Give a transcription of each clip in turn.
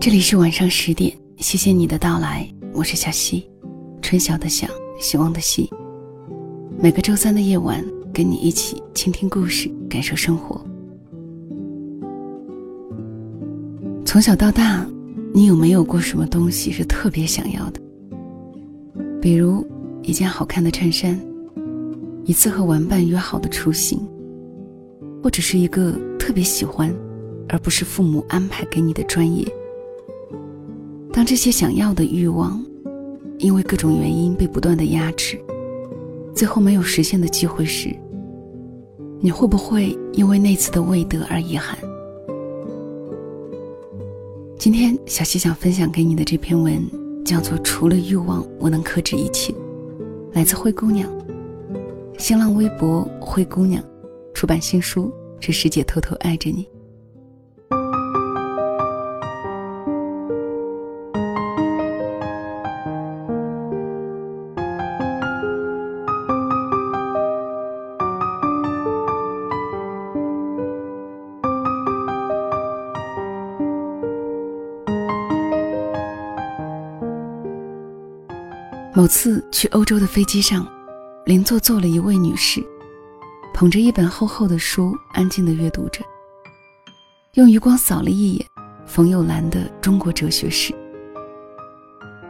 这里是晚上十点，谢谢你的到来，我是小溪，春晓的晓，希望的希。每个周三的夜晚，跟你一起倾听故事，感受生活。从小到大，你有没有过什么东西是特别想要的？比如一件好看的衬衫，一次和玩伴约好的出行，或者是一个特别喜欢，而不是父母安排给你的专业。当这些想要的欲望，因为各种原因被不断的压制，最后没有实现的机会时，你会不会因为那次的未得而遗憾？今天小溪想分享给你的这篇文，叫做《除了欲望，我能克制一切》，来自灰姑娘。新浪微博灰姑娘，出版新书《这世界偷偷爱着你》。某次去欧洲的飞机上，邻座坐了一位女士，捧着一本厚厚的书，安静地阅读着。用余光扫了一眼冯友兰的《中国哲学史》，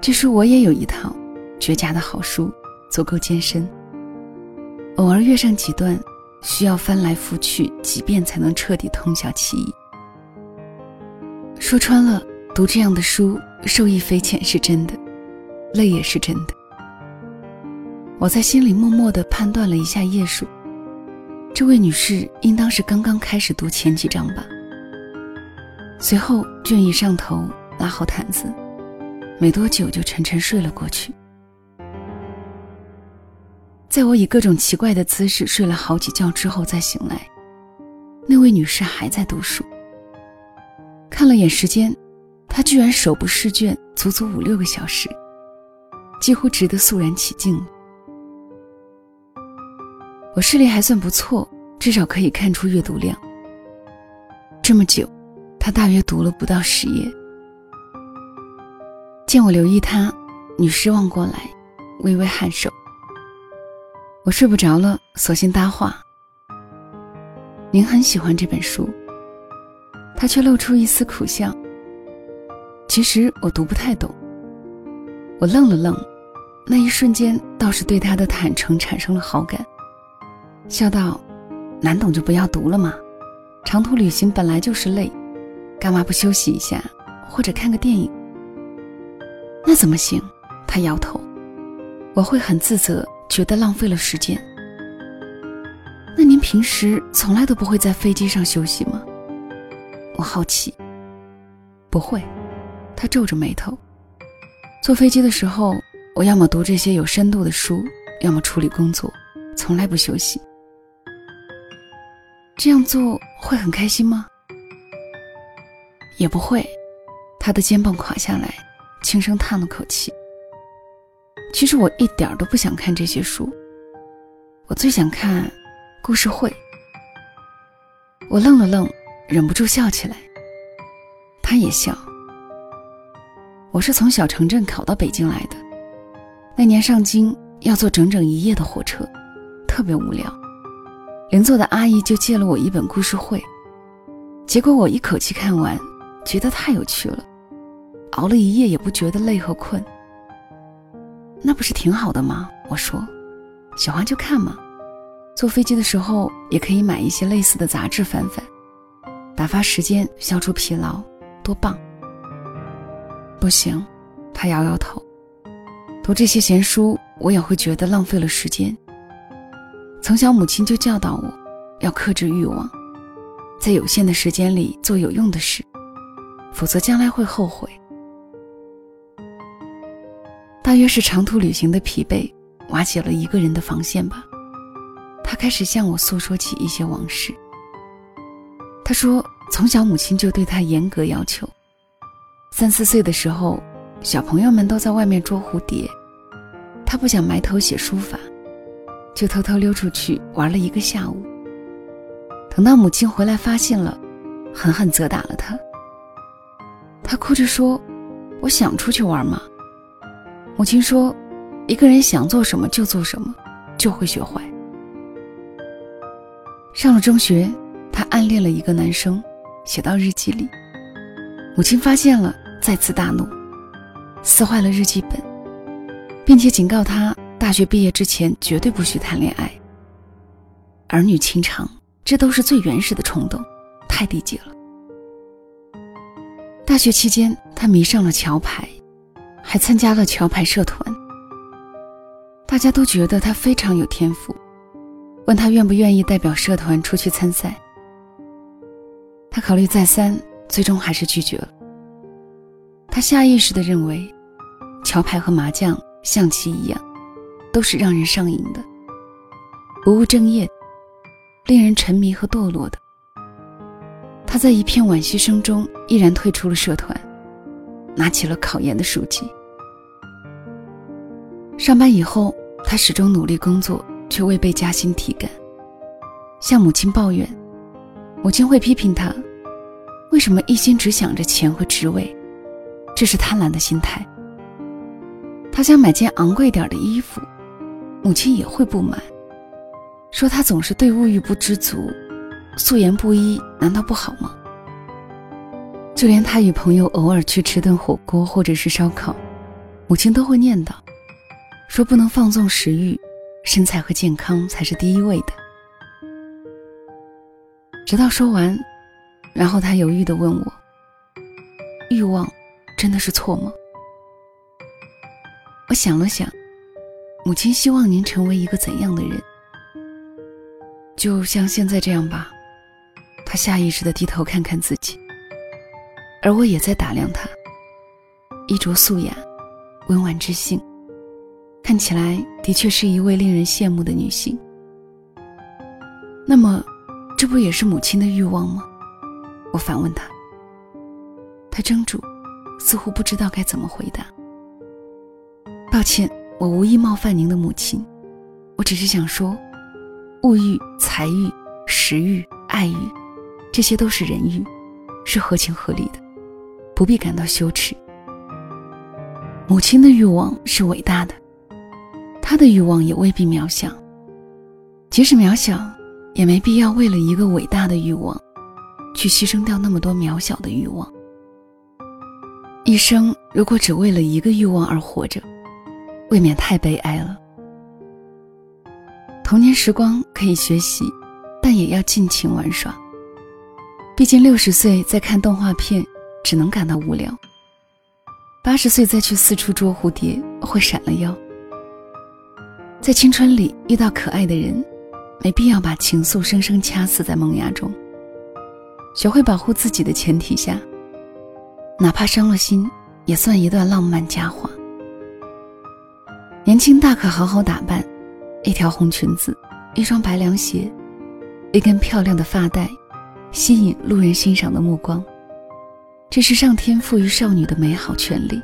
这书我也有一套，绝佳的好书，足够艰深。偶尔阅上几段，需要翻来覆去几遍才能彻底通晓其意。说穿了，读这样的书，受益匪浅是真的。累也是真的。我在心里默默地判断了一下页数，这位女士应当是刚刚开始读前几章吧。随后卷一上头，拉好毯子，没多久就沉沉睡了过去。在我以各种奇怪的姿势睡了好几觉之后再醒来，那位女士还在读书。看了眼时间，她居然手不释卷，足足五六个小时。几乎值得肃然起敬。我视力还算不错，至少可以看出阅读量。这么久，他大约读了不到十页。见我留意他，女士望过来，微微颔首。我睡不着了，索性搭话：“您很喜欢这本书。”他却露出一丝苦笑。其实我读不太懂。我愣了愣。那一瞬间，倒是对他的坦诚产生了好感，笑道：“难懂就不要读了嘛，长途旅行本来就是累，干嘛不休息一下，或者看个电影？”那怎么行？他摇头，我会很自责，觉得浪费了时间。那您平时从来都不会在飞机上休息吗？我好奇。不会，他皱着眉头。坐飞机的时候。我要么读这些有深度的书，要么处理工作，从来不休息。这样做会很开心吗？也不会。他的肩膀垮下来，轻声叹了口气。其实我一点都不想看这些书，我最想看故事会。我愣了愣，忍不住笑起来。他也笑。我是从小城镇考到北京来的。那年上京要坐整整一夜的火车，特别无聊。邻座的阿姨就借了我一本故事会，结果我一口气看完，觉得太有趣了，熬了一夜也不觉得累和困。那不是挺好的吗？我说，喜欢就看嘛。坐飞机的时候也可以买一些类似的杂志翻翻，打发时间，消除疲劳，多棒。不行，他摇摇头。读这些闲书，我也会觉得浪费了时间。从小母亲就教导我，要克制欲望，在有限的时间里做有用的事，否则将来会后悔。大约是长途旅行的疲惫瓦解了一个人的防线吧。他开始向我诉说起一些往事。他说，从小母亲就对他严格要求，三四岁的时候。小朋友们都在外面捉蝴蝶，他不想埋头写书法，就偷偷溜出去玩了一个下午。等到母亲回来发现了，狠狠责打了他。他哭着说：“我想出去玩嘛。”母亲说：“一个人想做什么就做什么，就会学坏。”上了中学，他暗恋了一个男生，写到日记里。母亲发现了，再次大怒，撕坏了日记本，并且警告他，大学毕业之前绝对不许谈恋爱。儿女情长，这都是最原始的冲动，太低级了。大学期间，他迷上了桥牌，还参加了桥牌社团。大家都觉得他非常有天赋，问他愿不愿意代表社团出去参赛。他考虑再三，最终还是拒绝了。他下意识地认为，桥牌和麻将、象棋一样，都是让人上瘾的，不务正业，令人沉迷和堕落的。他在一片惋惜声中毅然退出了社团，拿起了考研的书籍。上班以后，他始终努力工作，却未被加薪提干。向母亲抱怨，母亲会批评他：为什么一心只想着钱和职位？这是贪婪的心态。他想买件昂贵点的衣服，母亲也会不满，说他总是对物欲不知足。素颜不一难道不好吗？就连他与朋友偶尔去吃顿火锅或者是烧烤，母亲都会念叨，说不能放纵食欲，身材和健康才是第一位的。直到说完，然后他犹豫地问我：“欲望真的是错吗？”我想了想，母亲希望您成为一个怎样的人？就像现在这样吧。他下意识地低头看看自己，而我也在打量他。衣着素雅，温婉知性，看起来的确是一位令人羡慕的女性。那么，这不也是母亲的欲望吗？我反问他。他怔住，似乎不知道该怎么回答。抱歉，我无意冒犯您的母亲，我只是想说，物欲、财欲、食欲、爱欲。这些都是人欲，是合情合理的，不必感到羞耻。母亲的欲望是伟大的，她的欲望也未必渺小。即使渺小，也没必要为了一个伟大的欲望，去牺牲掉那么多渺小的欲望。一生如果只为了一个欲望而活着，未免太悲哀了。童年时光可以学习，但也要尽情玩耍。毕竟六十岁再看动画片，只能感到无聊；八十岁再去四处捉蝴蝶，会闪了腰。在青春里遇到可爱的人，没必要把情愫生生掐死在萌芽中。学会保护自己的前提下，哪怕伤了心，也算一段浪漫佳话。年轻大可好好打扮，一条红裙子，一双白凉鞋，一根漂亮的发带。吸引路人欣赏的目光，这是上天赋予少女的美好权利。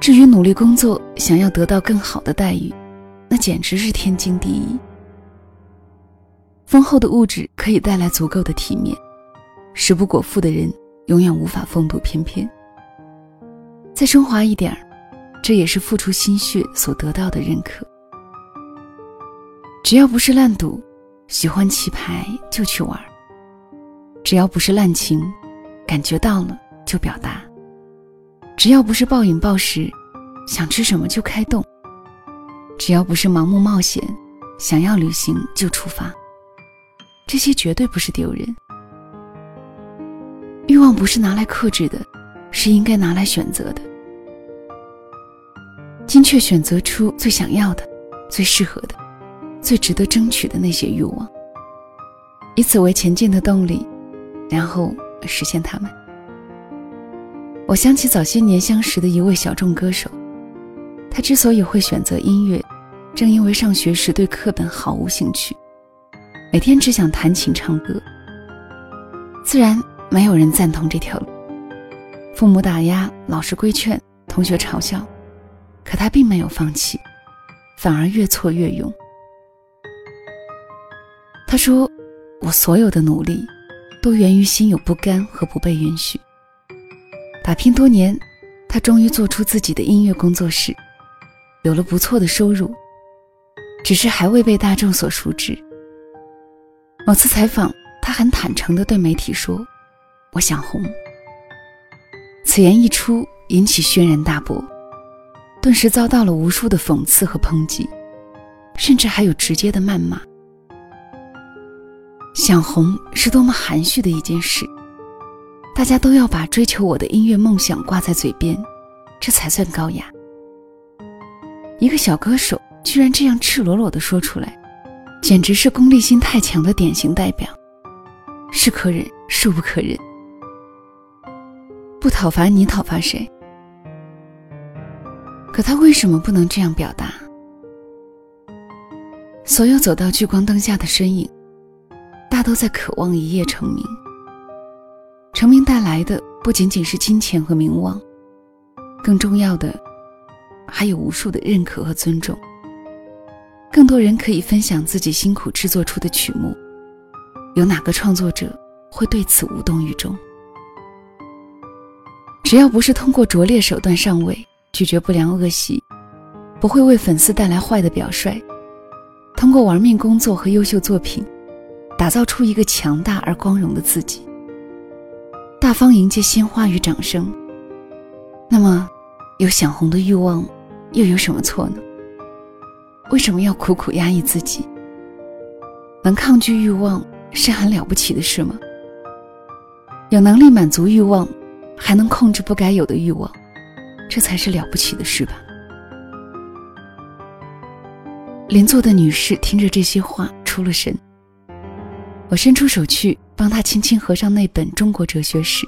至于努力工作，想要得到更好的待遇，那简直是天经地义。丰厚的物质可以带来足够的体面，食不果腹的人永远无法风度翩翩。再升华一点儿，这也是付出心血所得到的认可。只要不是烂赌。喜欢棋牌就去玩，只要不是滥情，感觉到了就表达；只要不是暴饮暴食，想吃什么就开动；只要不是盲目冒险，想要旅行就出发。这些绝对不是丢人。欲望不是拿来克制的，是应该拿来选择的。精确选择出最想要的，最适合的。最值得争取的那些欲望，以此为前进的动力，然后实现他们。我想起早些年相识的一位小众歌手，他之所以会选择音乐，正因为上学时对课本毫无兴趣，每天只想弹琴唱歌。自然没有人赞同这条路，父母打压，老师规劝，同学嘲笑，可他并没有放弃，反而越挫越勇。他说：“我所有的努力，都源于心有不甘和不被允许。打拼多年，他终于做出自己的音乐工作室，有了不错的收入，只是还未被大众所熟知。某次采访，他很坦诚地对媒体说：“我想红。”此言一出，引起轩然大波，顿时遭到了无数的讽刺和抨击，甚至还有直接的谩骂。想红是多么含蓄的一件事，大家都要把追求我的音乐梦想挂在嘴边，这才算高雅。一个小歌手居然这样赤裸裸地说出来，简直是功利心太强的典型代表。是可忍，孰不可忍？不讨伐你，讨伐谁？可他为什么不能这样表达？所有走到聚光灯下的身影。大都在渴望一夜成名。成名带来的不仅仅是金钱和名望，更重要的还有无数的认可和尊重。更多人可以分享自己辛苦制作出的曲目，有哪个创作者会对此无动于衷？只要不是通过拙劣手段上位，拒绝不良恶习，不会为粉丝带来坏的表率，通过玩命工作和优秀作品。打造出一个强大而光荣的自己，大方迎接鲜花与掌声。那么，有想红的欲望，又有什么错呢？为什么要苦苦压抑自己？能抗拒欲望是很了不起的事吗？有能力满足欲望，还能控制不该有的欲望，这才是了不起的事吧？邻座的女士听着这些话，出了神。我伸出手去帮她轻轻合上那本中国哲学史。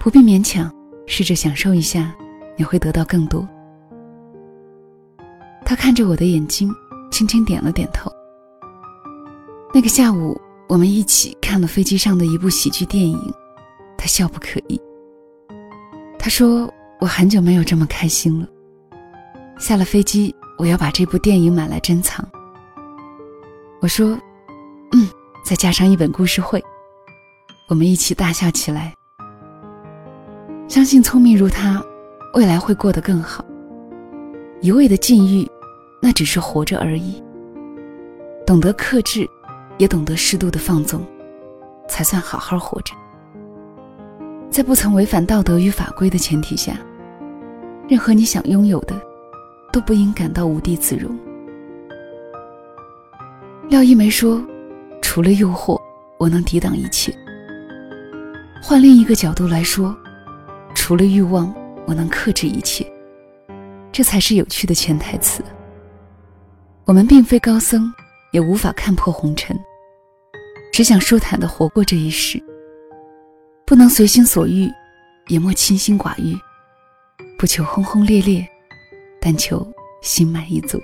不必勉强，试着享受一下，你会得到更多。他看着我的眼睛，轻轻点了点头。那个下午，我们一起看了飞机上的一部喜剧电影，他笑不可抑。他说：“我很久没有这么开心了。”下了飞机，我要把这部电影买来珍藏。我说：“嗯。”再加上一本故事会，我们一起大笑起来。相信聪明如他，未来会过得更好。一味的禁欲，那只是活着而已。懂得克制，也懂得适度的放纵，才算好好活着。在不曾违反道德与法规的前提下，任何你想拥有的，都不应感到无地自容。廖一梅说。除了诱惑，我能抵挡一切。换另一个角度来说，除了欲望，我能克制一切。这才是有趣的潜台词。我们并非高僧，也无法看破红尘，只想舒坦的活过这一世。不能随心所欲，也莫清心寡欲。不求轰轰烈烈，但求心满意足。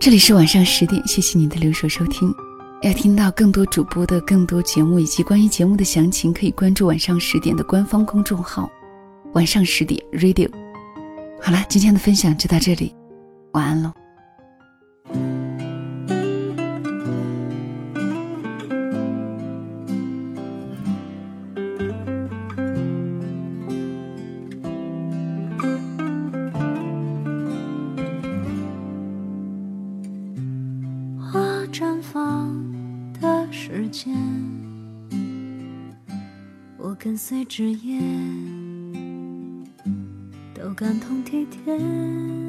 这里是晚上十点，谢谢你的留守收听。要听到更多主播的更多节目以及关于节目的详情，可以关注晚上十点的官方公众号“晚上十点 Radio”。好了，今天的分享就到这里，晚安喽。我跟随枝叶，都感同体贴。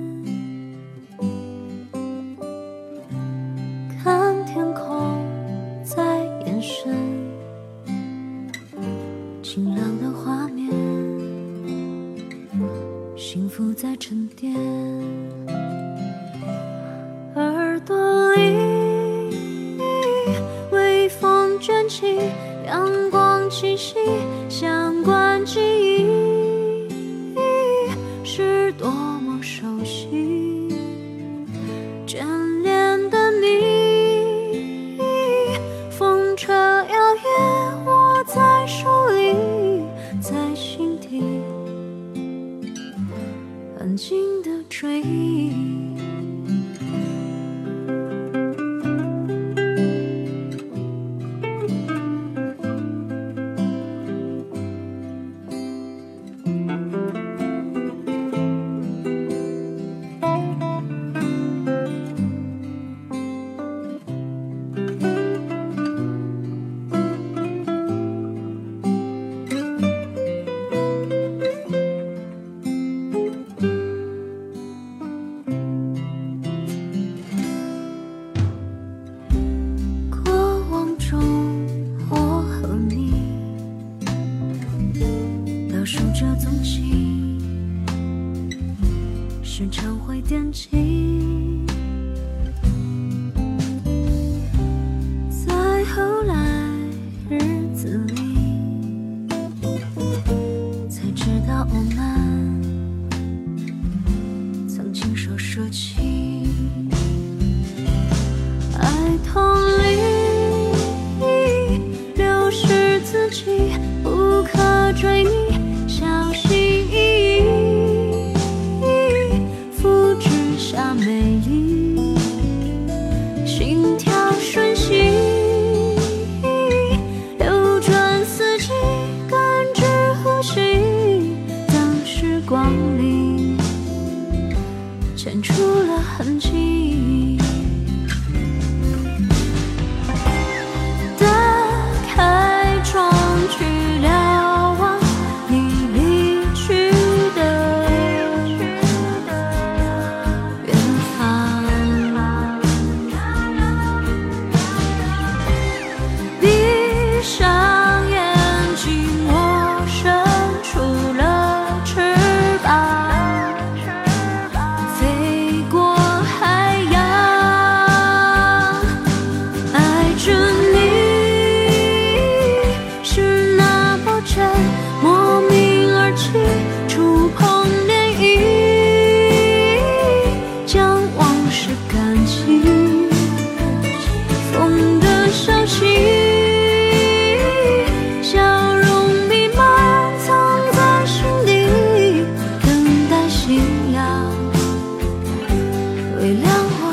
阳光气息。常会惦记。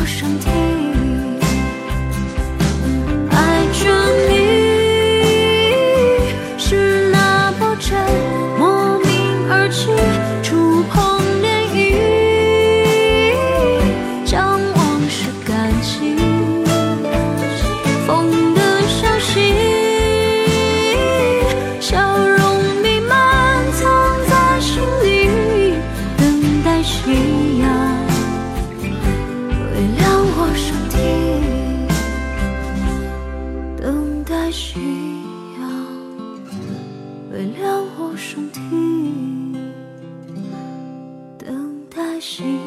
无声听。she